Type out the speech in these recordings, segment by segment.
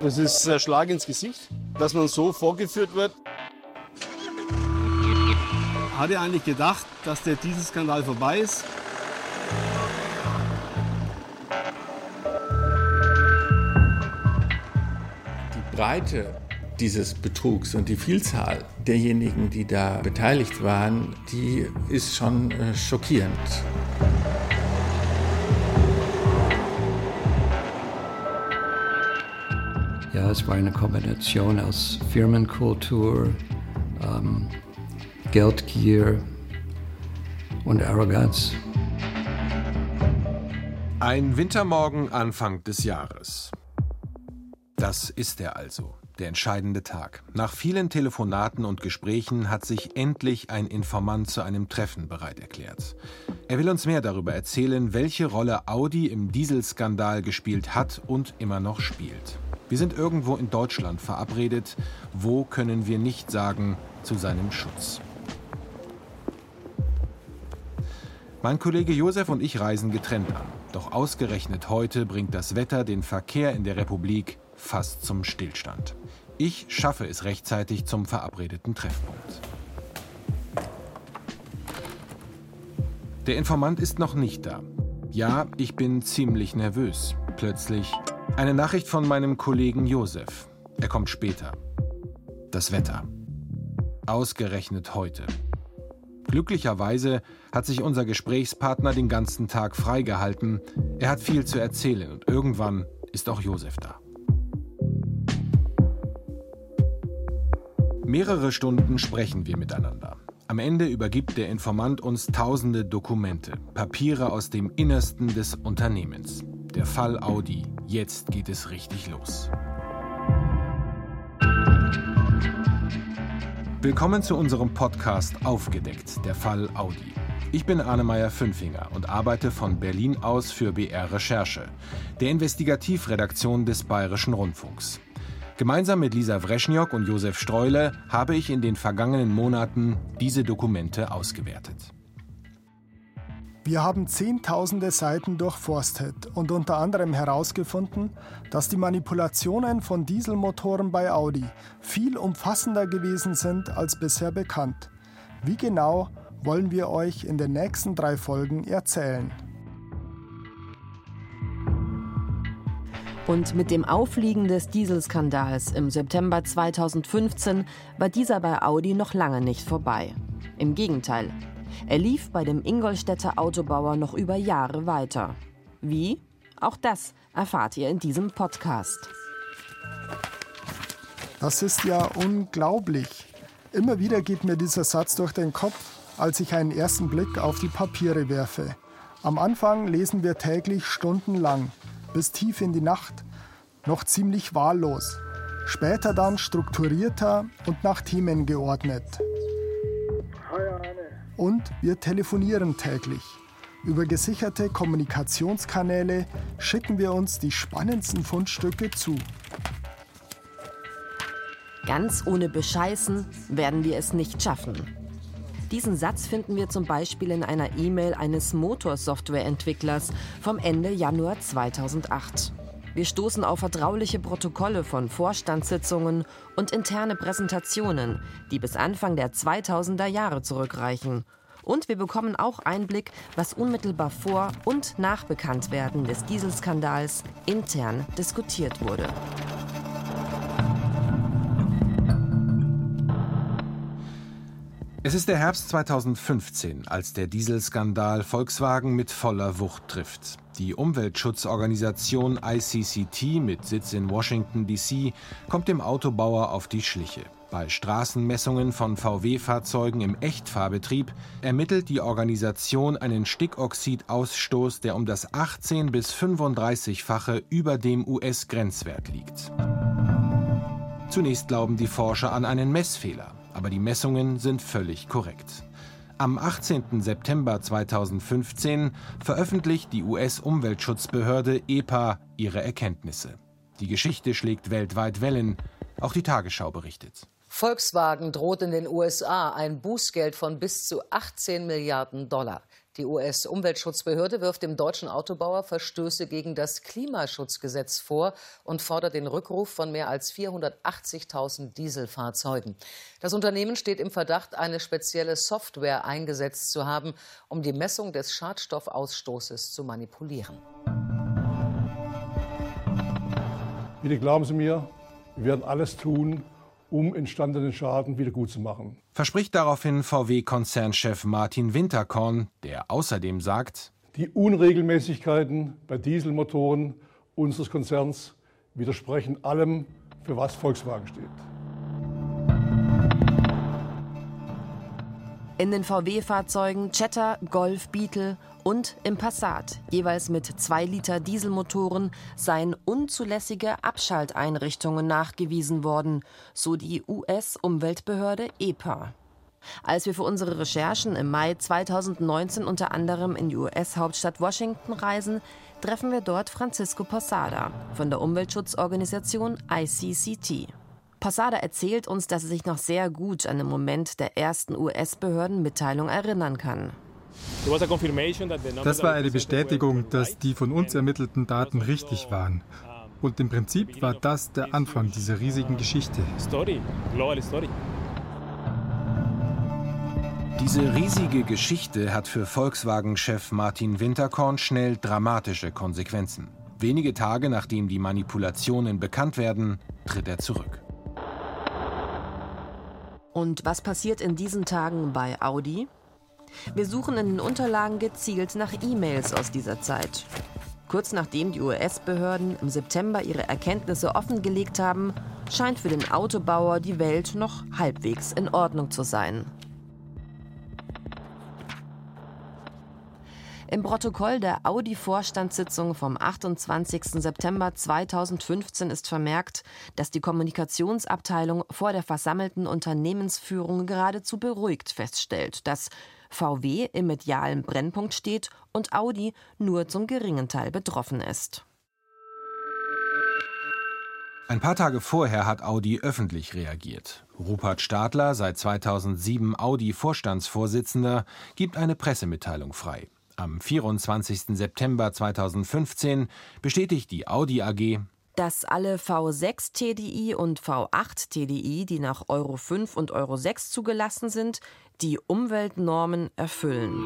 Das ist ein Schlag ins Gesicht, dass man so vorgeführt wird. Hat er eigentlich gedacht, dass der Dieselskandal vorbei ist? Die Breite dieses Betrugs und die Vielzahl derjenigen, die da beteiligt waren, die ist schon äh, schockierend. Es war eine Kombination aus Firmenkultur, ähm, Geldgier und Arroganz. Ein Wintermorgen Anfang des Jahres. Das ist er also, der entscheidende Tag. Nach vielen Telefonaten und Gesprächen hat sich endlich ein Informant zu einem Treffen bereit erklärt. Er will uns mehr darüber erzählen, welche Rolle Audi im Dieselskandal gespielt hat und immer noch spielt. Wir sind irgendwo in Deutschland verabredet. Wo können wir nicht sagen, zu seinem Schutz? Mein Kollege Josef und ich reisen getrennt an. Doch ausgerechnet heute bringt das Wetter den Verkehr in der Republik fast zum Stillstand. Ich schaffe es rechtzeitig zum verabredeten Treffpunkt. Der Informant ist noch nicht da. Ja, ich bin ziemlich nervös. Plötzlich eine Nachricht von meinem Kollegen Josef. Er kommt später. Das Wetter. Ausgerechnet heute. Glücklicherweise hat sich unser Gesprächspartner den ganzen Tag freigehalten. Er hat viel zu erzählen und irgendwann ist auch Josef da. Mehrere Stunden sprechen wir miteinander. Am Ende übergibt der Informant uns tausende Dokumente, Papiere aus dem Innersten des Unternehmens. Der Fall Audi. Jetzt geht es richtig los. Willkommen zu unserem Podcast Aufgedeckt, der Fall Audi. Ich bin Arnemeyer Fünfinger und arbeite von Berlin aus für BR Recherche, der Investigativredaktion des Bayerischen Rundfunks. Gemeinsam mit Lisa Wreschniok und Josef Streule habe ich in den vergangenen Monaten diese Dokumente ausgewertet. Wir haben zehntausende Seiten durchforstet und unter anderem herausgefunden, dass die Manipulationen von Dieselmotoren bei Audi viel umfassender gewesen sind als bisher bekannt. Wie genau wollen wir euch in den nächsten drei Folgen erzählen. Und mit dem Aufliegen des Dieselskandals im September 2015 war dieser bei Audi noch lange nicht vorbei. Im Gegenteil, er lief bei dem Ingolstädter Autobauer noch über Jahre weiter. Wie? Auch das erfahrt ihr in diesem Podcast. Das ist ja unglaublich. Immer wieder geht mir dieser Satz durch den Kopf, als ich einen ersten Blick auf die Papiere werfe. Am Anfang lesen wir täglich stundenlang, bis tief in die Nacht, noch ziemlich wahllos. Später dann strukturierter und nach Themen geordnet. Und wir telefonieren täglich. Über gesicherte Kommunikationskanäle schicken wir uns die spannendsten Fundstücke zu. Ganz ohne Bescheißen werden wir es nicht schaffen. Diesen Satz finden wir zum Beispiel in einer E-Mail eines Motorsoftwareentwicklers vom Ende Januar 2008. Wir stoßen auf vertrauliche Protokolle von Vorstandssitzungen und interne Präsentationen, die bis Anfang der 2000er Jahre zurückreichen. Und wir bekommen auch Einblick, was unmittelbar vor und nach Bekanntwerden des Dieselskandals intern diskutiert wurde. Es ist der Herbst 2015, als der Dieselskandal Volkswagen mit voller Wucht trifft. Die Umweltschutzorganisation ICCT mit Sitz in Washington, D.C. kommt dem Autobauer auf die Schliche. Bei Straßenmessungen von VW-Fahrzeugen im Echtfahrbetrieb ermittelt die Organisation einen Stickoxidausstoß, der um das 18 bis 35-fache über dem US-Grenzwert liegt. Zunächst glauben die Forscher an einen Messfehler aber die Messungen sind völlig korrekt. Am 18. September 2015 veröffentlicht die US-Umweltschutzbehörde EPA ihre Erkenntnisse. Die Geschichte schlägt weltweit Wellen, auch die Tagesschau berichtet. Volkswagen droht in den USA ein Bußgeld von bis zu 18 Milliarden Dollar. Die US-Umweltschutzbehörde wirft dem deutschen Autobauer Verstöße gegen das Klimaschutzgesetz vor und fordert den Rückruf von mehr als 480.000 Dieselfahrzeugen. Das Unternehmen steht im Verdacht, eine spezielle Software eingesetzt zu haben, um die Messung des Schadstoffausstoßes zu manipulieren. Bitte glauben Sie mir, wir werden alles tun, um entstandenen Schaden wieder gut zu machen. Verspricht daraufhin VW-Konzernchef Martin Winterkorn, der außerdem sagt, die Unregelmäßigkeiten bei Dieselmotoren unseres Konzerns widersprechen allem, für was Volkswagen steht. In den VW-Fahrzeugen Jetta, Golf, Beetle und im Passat, jeweils mit 2 Liter Dieselmotoren, seien unzulässige Abschalteinrichtungen nachgewiesen worden, so die US-Umweltbehörde EPA. Als wir für unsere Recherchen im Mai 2019 unter anderem in die US-Hauptstadt Washington reisen, treffen wir dort Francisco Posada von der Umweltschutzorganisation ICCT. Posada erzählt uns, dass er sich noch sehr gut an den Moment der ersten US-Behördenmitteilung erinnern kann. Das war eine Bestätigung, dass die von uns ermittelten Daten richtig waren. Und im Prinzip war das der Anfang dieser riesigen Geschichte. Diese riesige Geschichte hat für Volkswagen-Chef Martin Winterkorn schnell dramatische Konsequenzen. Wenige Tage nachdem die Manipulationen bekannt werden, tritt er zurück. Und was passiert in diesen Tagen bei Audi? Wir suchen in den Unterlagen gezielt nach E-Mails aus dieser Zeit. Kurz nachdem die US-Behörden im September ihre Erkenntnisse offengelegt haben, scheint für den Autobauer die Welt noch halbwegs in Ordnung zu sein. Im Protokoll der Audi-Vorstandssitzung vom 28. September 2015 ist vermerkt, dass die Kommunikationsabteilung vor der versammelten Unternehmensführung geradezu beruhigt feststellt, dass VW im medialen Brennpunkt steht und Audi nur zum geringen Teil betroffen ist. Ein paar Tage vorher hat Audi öffentlich reagiert. Rupert Stadler, seit 2007 Audi-Vorstandsvorsitzender, gibt eine Pressemitteilung frei. Am 24. September 2015 bestätigt die Audi AG, dass alle V6 TDI und V8 TDI, die nach Euro 5 und Euro 6 zugelassen sind, die Umweltnormen erfüllen.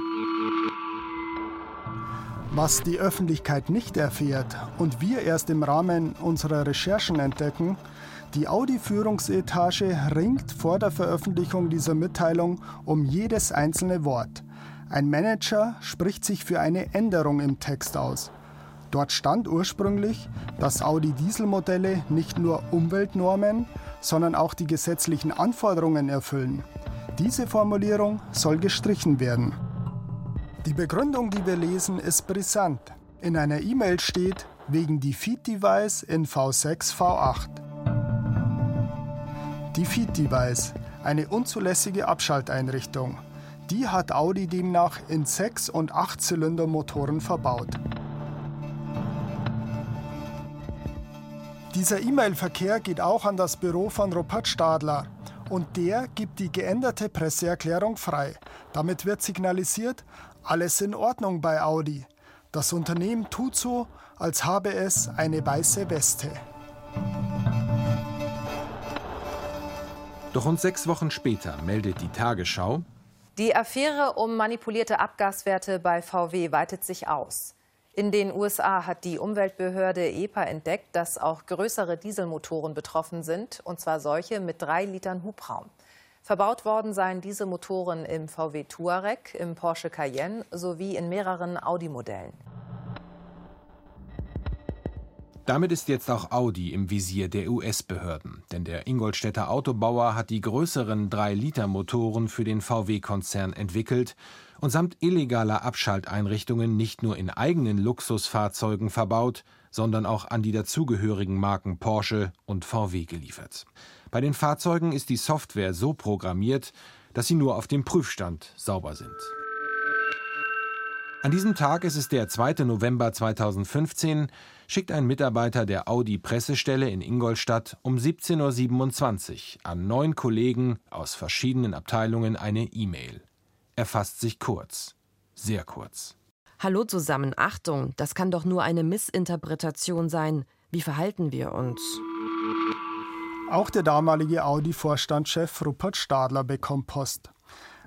Was die Öffentlichkeit nicht erfährt und wir erst im Rahmen unserer Recherchen entdecken, die Audi-Führungsetage ringt vor der Veröffentlichung dieser Mitteilung um jedes einzelne Wort. Ein Manager spricht sich für eine Änderung im Text aus. Dort stand ursprünglich, dass Audi Dieselmodelle nicht nur Umweltnormen, sondern auch die gesetzlichen Anforderungen erfüllen. Diese Formulierung soll gestrichen werden. Die Begründung, die wir lesen, ist brisant. In einer E-Mail steht wegen Defeat-Device in V6, V8. Defeat-Device, eine unzulässige Abschalteinrichtung. Die hat Audi demnach in 6- und 8-Zylinder-Motoren verbaut. Dieser E-Mail-Verkehr geht auch an das Büro von Rupert Stadler und der gibt die geänderte Presseerklärung frei. Damit wird signalisiert, alles in Ordnung bei Audi. Das Unternehmen tut so, als habe es eine weiße Weste. Doch rund sechs Wochen später meldet die Tagesschau, die Affäre um manipulierte Abgaswerte bei VW weitet sich aus. In den USA hat die Umweltbehörde EPA entdeckt, dass auch größere Dieselmotoren betroffen sind, und zwar solche mit drei Litern Hubraum. Verbaut worden seien diese Motoren im VW Touareg, im Porsche Cayenne sowie in mehreren Audi-Modellen. Damit ist jetzt auch Audi im Visier der US-Behörden, denn der Ingolstädter Autobauer hat die größeren 3-Liter-Motoren für den VW-Konzern entwickelt und samt illegaler Abschalteinrichtungen nicht nur in eigenen Luxusfahrzeugen verbaut, sondern auch an die dazugehörigen Marken Porsche und VW geliefert. Bei den Fahrzeugen ist die Software so programmiert, dass sie nur auf dem Prüfstand sauber sind. An diesem Tag, es ist der 2. November 2015, schickt ein Mitarbeiter der Audi Pressestelle in Ingolstadt um 17.27 Uhr an neun Kollegen aus verschiedenen Abteilungen eine E-Mail. Er fasst sich kurz. sehr kurz. Hallo zusammen, Achtung, das kann doch nur eine Missinterpretation sein. Wie verhalten wir uns? Auch der damalige Audi-Vorstandschef Rupert Stadler bekommt Post.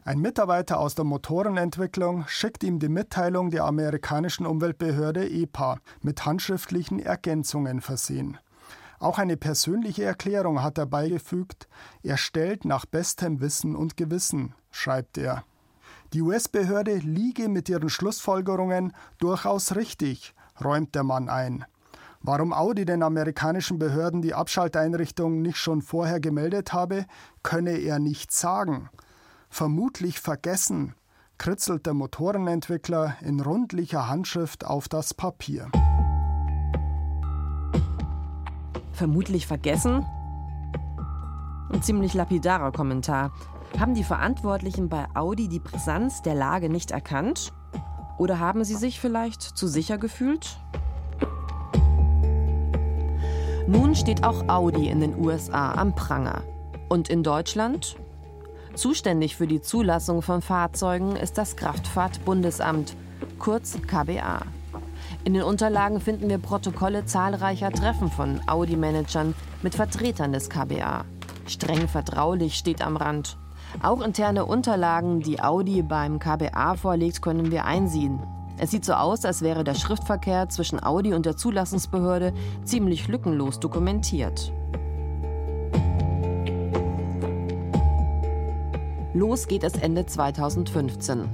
Ein Mitarbeiter aus der Motorenentwicklung schickt ihm die Mitteilung der amerikanischen Umweltbehörde EPA mit handschriftlichen Ergänzungen versehen. Auch eine persönliche Erklärung hat er beigefügt. Er stellt nach bestem Wissen und Gewissen, schreibt er. Die US-Behörde liege mit ihren Schlussfolgerungen durchaus richtig, räumt der Mann ein. Warum Audi den amerikanischen Behörden die Abschalteinrichtung nicht schon vorher gemeldet habe, könne er nicht sagen vermutlich vergessen, kritzelt der Motorenentwickler in rundlicher Handschrift auf das Papier. Vermutlich vergessen? Ein ziemlich lapidarer Kommentar. Haben die Verantwortlichen bei Audi die Brisanz der Lage nicht erkannt? Oder haben sie sich vielleicht zu sicher gefühlt? Nun steht auch Audi in den USA am Pranger. Und in Deutschland Zuständig für die Zulassung von Fahrzeugen ist das Kraftfahrtbundesamt, kurz KBA. In den Unterlagen finden wir Protokolle zahlreicher Treffen von Audi-Managern mit Vertretern des KBA. Streng vertraulich steht am Rand. Auch interne Unterlagen, die Audi beim KBA vorlegt, können wir einsehen. Es sieht so aus, als wäre der Schriftverkehr zwischen Audi und der Zulassungsbehörde ziemlich lückenlos dokumentiert. Los geht es Ende 2015.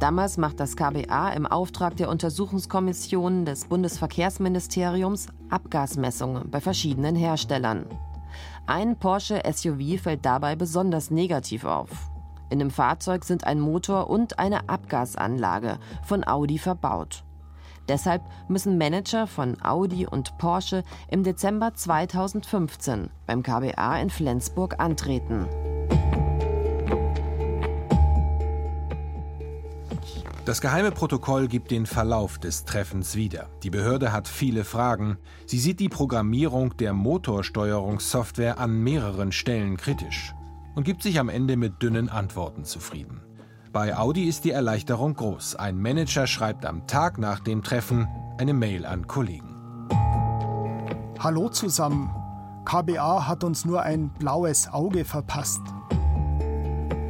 Damals macht das KBA im Auftrag der Untersuchungskommission des Bundesverkehrsministeriums Abgasmessungen bei verschiedenen Herstellern. Ein Porsche SUV fällt dabei besonders negativ auf. In dem Fahrzeug sind ein Motor und eine Abgasanlage von Audi verbaut. Deshalb müssen Manager von Audi und Porsche im Dezember 2015 beim KBA in Flensburg antreten. Das geheime Protokoll gibt den Verlauf des Treffens wieder. Die Behörde hat viele Fragen. Sie sieht die Programmierung der Motorsteuerungssoftware an mehreren Stellen kritisch und gibt sich am Ende mit dünnen Antworten zufrieden. Bei Audi ist die Erleichterung groß. Ein Manager schreibt am Tag nach dem Treffen eine Mail an Kollegen. Hallo zusammen. KBA hat uns nur ein blaues Auge verpasst.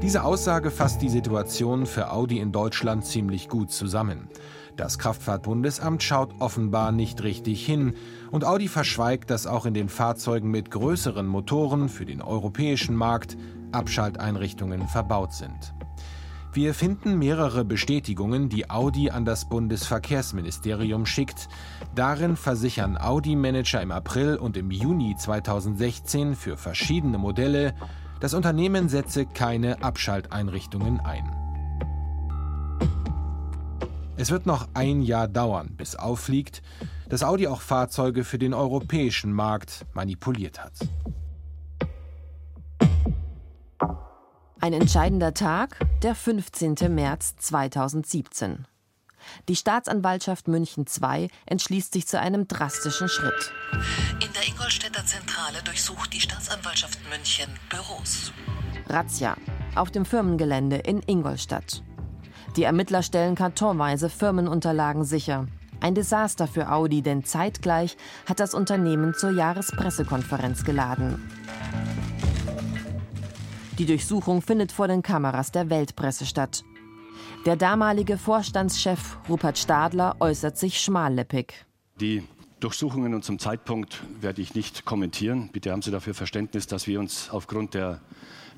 Diese Aussage fasst die Situation für Audi in Deutschland ziemlich gut zusammen. Das Kraftfahrtbundesamt schaut offenbar nicht richtig hin und Audi verschweigt, dass auch in den Fahrzeugen mit größeren Motoren für den europäischen Markt Abschalteinrichtungen verbaut sind. Wir finden mehrere Bestätigungen, die Audi an das Bundesverkehrsministerium schickt. Darin versichern Audi-Manager im April und im Juni 2016 für verschiedene Modelle, das Unternehmen setze keine Abschalteinrichtungen ein. Es wird noch ein Jahr dauern, bis auffliegt, dass Audi auch Fahrzeuge für den europäischen Markt manipuliert hat. Ein entscheidender Tag, der 15. März 2017. Die Staatsanwaltschaft München II entschließt sich zu einem drastischen Schritt. In der Ingolstädter Zentrale durchsucht die Staatsanwaltschaft München Büros. Razzia auf dem Firmengelände in Ingolstadt. Die Ermittler stellen kartonweise Firmenunterlagen sicher. Ein Desaster für Audi, denn zeitgleich hat das Unternehmen zur Jahrespressekonferenz geladen. Die Durchsuchung findet vor den Kameras der Weltpresse statt. Der damalige Vorstandschef Rupert Stadler äußert sich schmallippig. Die Durchsuchungen und zum Zeitpunkt werde ich nicht kommentieren. Bitte haben Sie dafür Verständnis, dass wir uns aufgrund der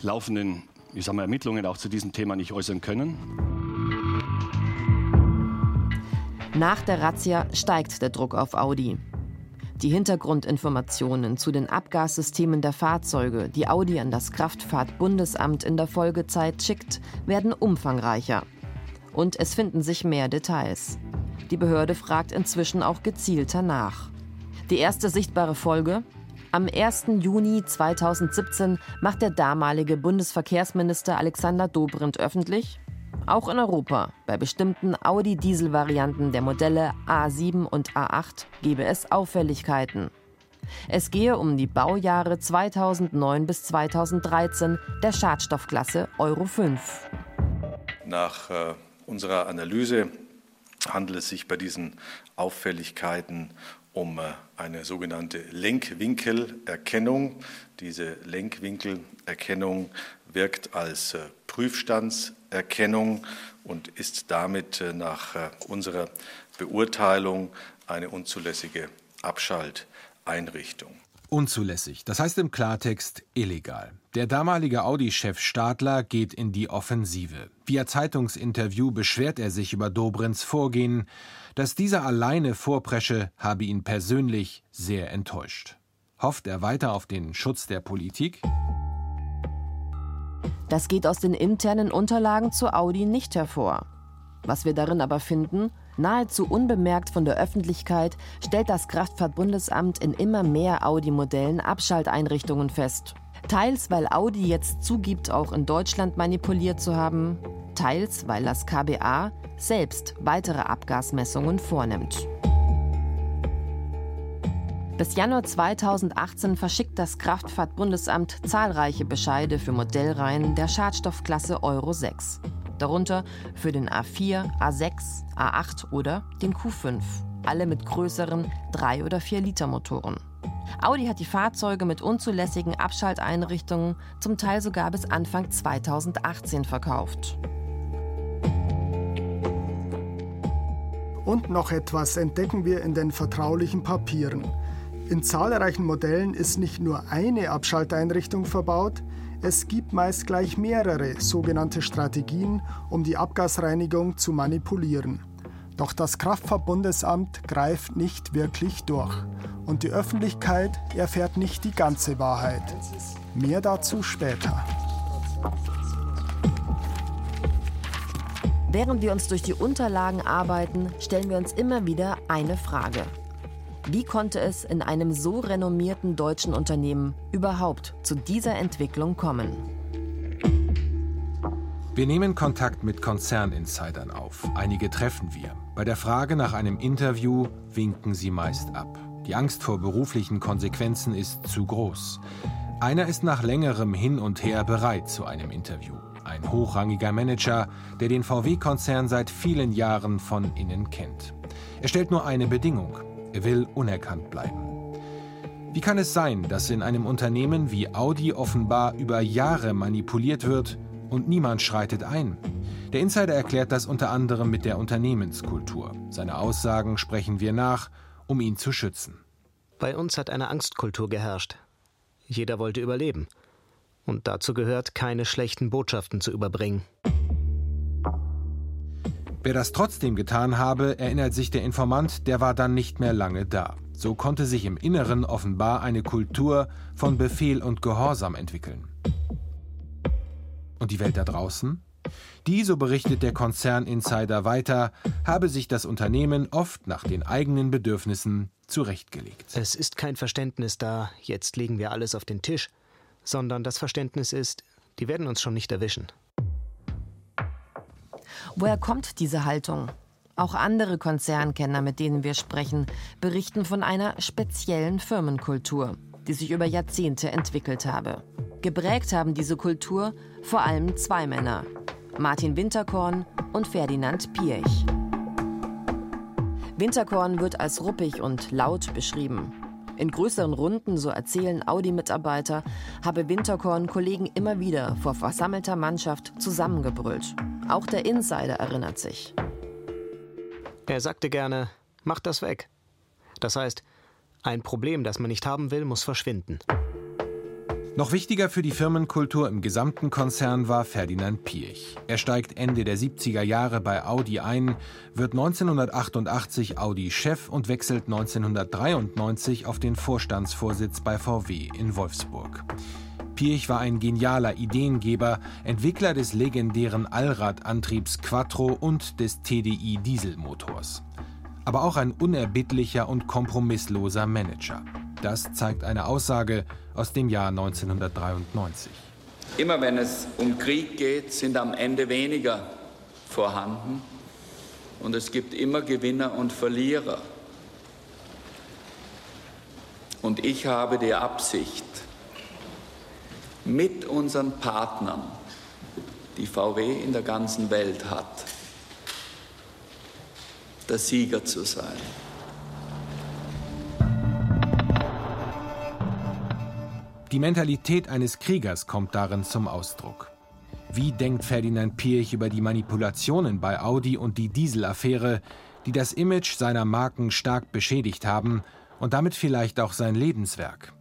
laufenden ich sag mal, Ermittlungen auch zu diesem Thema nicht äußern können. Nach der Razzia steigt der Druck auf Audi. Die Hintergrundinformationen zu den Abgassystemen der Fahrzeuge, die Audi an das Kraftfahrtbundesamt in der Folgezeit schickt, werden umfangreicher. Und es finden sich mehr Details. Die Behörde fragt inzwischen auch gezielter nach. Die erste sichtbare Folge? Am 1. Juni 2017 macht der damalige Bundesverkehrsminister Alexander Dobrindt öffentlich, auch in Europa, bei bestimmten Audi-Diesel-Varianten der Modelle A7 und A8 gebe es Auffälligkeiten. Es gehe um die Baujahre 2009 bis 2013 der Schadstoffklasse Euro 5. Nach äh unserer Analyse handelt es sich bei diesen Auffälligkeiten um äh, eine sogenannte Lenkwinkelerkennung. Diese Lenkwinkelerkennung wirkt als äh, Prüfstandserkennung und ist damit äh, nach unserer Beurteilung eine unzulässige Abschalteinrichtung. Unzulässig, das heißt im Klartext illegal. Der damalige Audi-Chef Stadler geht in die Offensive. Via Zeitungsinterview beschwert er sich über Dobrins Vorgehen. Dass dieser alleine vorpresche, habe ihn persönlich sehr enttäuscht. Hofft er weiter auf den Schutz der Politik? Das geht aus den internen Unterlagen zu Audi nicht hervor. Was wir darin aber finden, nahezu unbemerkt von der Öffentlichkeit, stellt das Kraftfahrtbundesamt in immer mehr Audi-Modellen Abschalteinrichtungen fest. Teils, weil Audi jetzt zugibt, auch in Deutschland manipuliert zu haben, teils, weil das KBA selbst weitere Abgasmessungen vornimmt. Bis Januar 2018 verschickt das Kraftfahrtbundesamt zahlreiche Bescheide für Modellreihen der Schadstoffklasse Euro 6. Darunter für den A4, A6, A8 oder den Q5. Alle mit größeren 3 oder 4 Liter Motoren. Audi hat die Fahrzeuge mit unzulässigen Abschalteinrichtungen zum Teil sogar bis Anfang 2018 verkauft. Und noch etwas entdecken wir in den vertraulichen Papieren. In zahlreichen Modellen ist nicht nur eine Abschalteinrichtung verbaut, es gibt meist gleich mehrere sogenannte Strategien, um die Abgasreinigung zu manipulieren. Doch das Kraftverbundesamt greift nicht wirklich durch und die Öffentlichkeit erfährt nicht die ganze Wahrheit. Mehr dazu später. Während wir uns durch die Unterlagen arbeiten, stellen wir uns immer wieder eine Frage. Wie konnte es in einem so renommierten deutschen Unternehmen überhaupt zu dieser Entwicklung kommen? Wir nehmen Kontakt mit Konzerninsidern auf. Einige treffen wir. Bei der Frage nach einem Interview winken sie meist ab. Die Angst vor beruflichen Konsequenzen ist zu groß. Einer ist nach längerem Hin und Her bereit zu einem Interview. Ein hochrangiger Manager, der den VW-Konzern seit vielen Jahren von innen kennt. Er stellt nur eine Bedingung. Er will unerkannt bleiben. Wie kann es sein, dass in einem Unternehmen wie Audi offenbar über Jahre manipuliert wird und niemand schreitet ein? Der Insider erklärt das unter anderem mit der Unternehmenskultur. Seine Aussagen sprechen wir nach um ihn zu schützen. Bei uns hat eine Angstkultur geherrscht. Jeder wollte überleben. Und dazu gehört, keine schlechten Botschaften zu überbringen. Wer das trotzdem getan habe, erinnert sich der Informant, der war dann nicht mehr lange da. So konnte sich im Inneren offenbar eine Kultur von Befehl und Gehorsam entwickeln. Und die Welt da draußen? Die, so berichtet der Konzerninsider weiter, habe sich das Unternehmen oft nach den eigenen Bedürfnissen zurechtgelegt. Es ist kein Verständnis da, jetzt legen wir alles auf den Tisch, sondern das Verständnis ist, die werden uns schon nicht erwischen. Woher kommt diese Haltung? Auch andere Konzernkenner, mit denen wir sprechen, berichten von einer speziellen Firmenkultur, die sich über Jahrzehnte entwickelt habe. Geprägt haben diese Kultur vor allem zwei Männer, Martin Winterkorn und Ferdinand Piech. Winterkorn wird als ruppig und laut beschrieben. In größeren Runden, so erzählen Audi-Mitarbeiter, habe Winterkorn Kollegen immer wieder vor versammelter Mannschaft zusammengebrüllt. Auch der Insider erinnert sich. Er sagte gerne, macht das weg. Das heißt, ein Problem, das man nicht haben will, muss verschwinden. Noch wichtiger für die Firmenkultur im gesamten Konzern war Ferdinand Piech. Er steigt Ende der 70er Jahre bei Audi ein, wird 1988 Audi-Chef und wechselt 1993 auf den Vorstandsvorsitz bei VW in Wolfsburg. Piech war ein genialer Ideengeber, Entwickler des legendären Allradantriebs Quattro und des TDI-Dieselmotors. Aber auch ein unerbittlicher und kompromissloser Manager. Das zeigt eine Aussage aus dem Jahr 1993. Immer wenn es um Krieg geht, sind am Ende weniger vorhanden und es gibt immer Gewinner und Verlierer. Und ich habe die Absicht, mit unseren Partnern, die VW in der ganzen Welt hat, der Sieger zu sein. Die Mentalität eines Kriegers kommt darin zum Ausdruck. Wie denkt Ferdinand Pirch über die Manipulationen bei Audi und die Dieselaffäre, die das Image seiner Marken stark beschädigt haben und damit vielleicht auch sein Lebenswerk?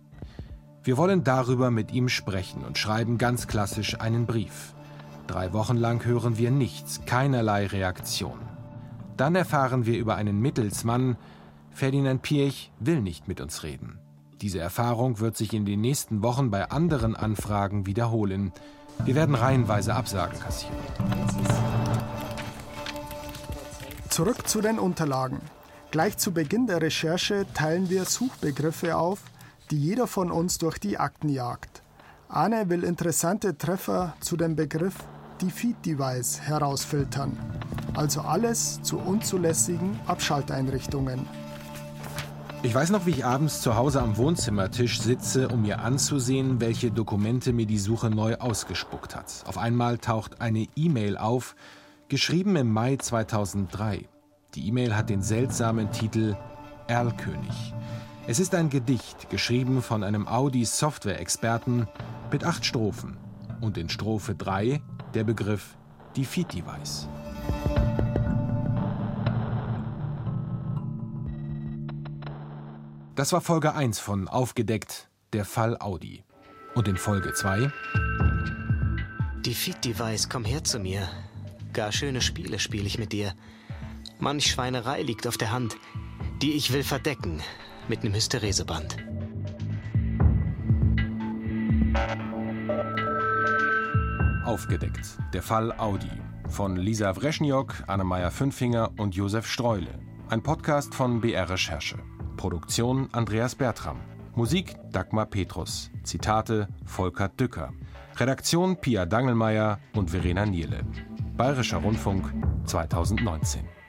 Wir wollen darüber mit ihm sprechen und schreiben ganz klassisch einen Brief. Drei Wochen lang hören wir nichts, keinerlei Reaktion. Dann erfahren wir über einen Mittelsmann. Ferdinand Pirch will nicht mit uns reden. Diese Erfahrung wird sich in den nächsten Wochen bei anderen Anfragen wiederholen. Wir werden reihenweise Absagen kassieren. Zurück zu den Unterlagen. Gleich zu Beginn der Recherche teilen wir Suchbegriffe auf, die jeder von uns durch die Akten jagt. Arne will interessante Treffer zu dem Begriff Defeat-Device herausfiltern, also alles zu unzulässigen Abschalteinrichtungen. Ich weiß noch, wie ich abends zu Hause am Wohnzimmertisch sitze, um mir anzusehen, welche Dokumente mir die Suche neu ausgespuckt hat. Auf einmal taucht eine E-Mail auf, geschrieben im Mai 2003. Die E-Mail hat den seltsamen Titel Erlkönig. Es ist ein Gedicht, geschrieben von einem Audi-Software-Experten mit acht Strophen. Und in Strophe 3 der Begriff Defeat-Device. Das war Folge 1 von Aufgedeckt, der Fall Audi. Und in Folge 2 Defeat-Device, komm her zu mir. Gar schöne Spiele spiele ich mit dir. Manch Schweinerei liegt auf der Hand, die ich will verdecken mit nem Hystereseband. Aufgedeckt, der Fall Audi. Von Lisa Wreschniok, Annemeier Fünfinger und Josef Streule. Ein Podcast von BR Recherche. Produktion Andreas Bertram. Musik Dagmar Petrus. Zitate Volker Dücker. Redaktion Pia Dangelmeier und Verena Nierle. Bayerischer Rundfunk 2019.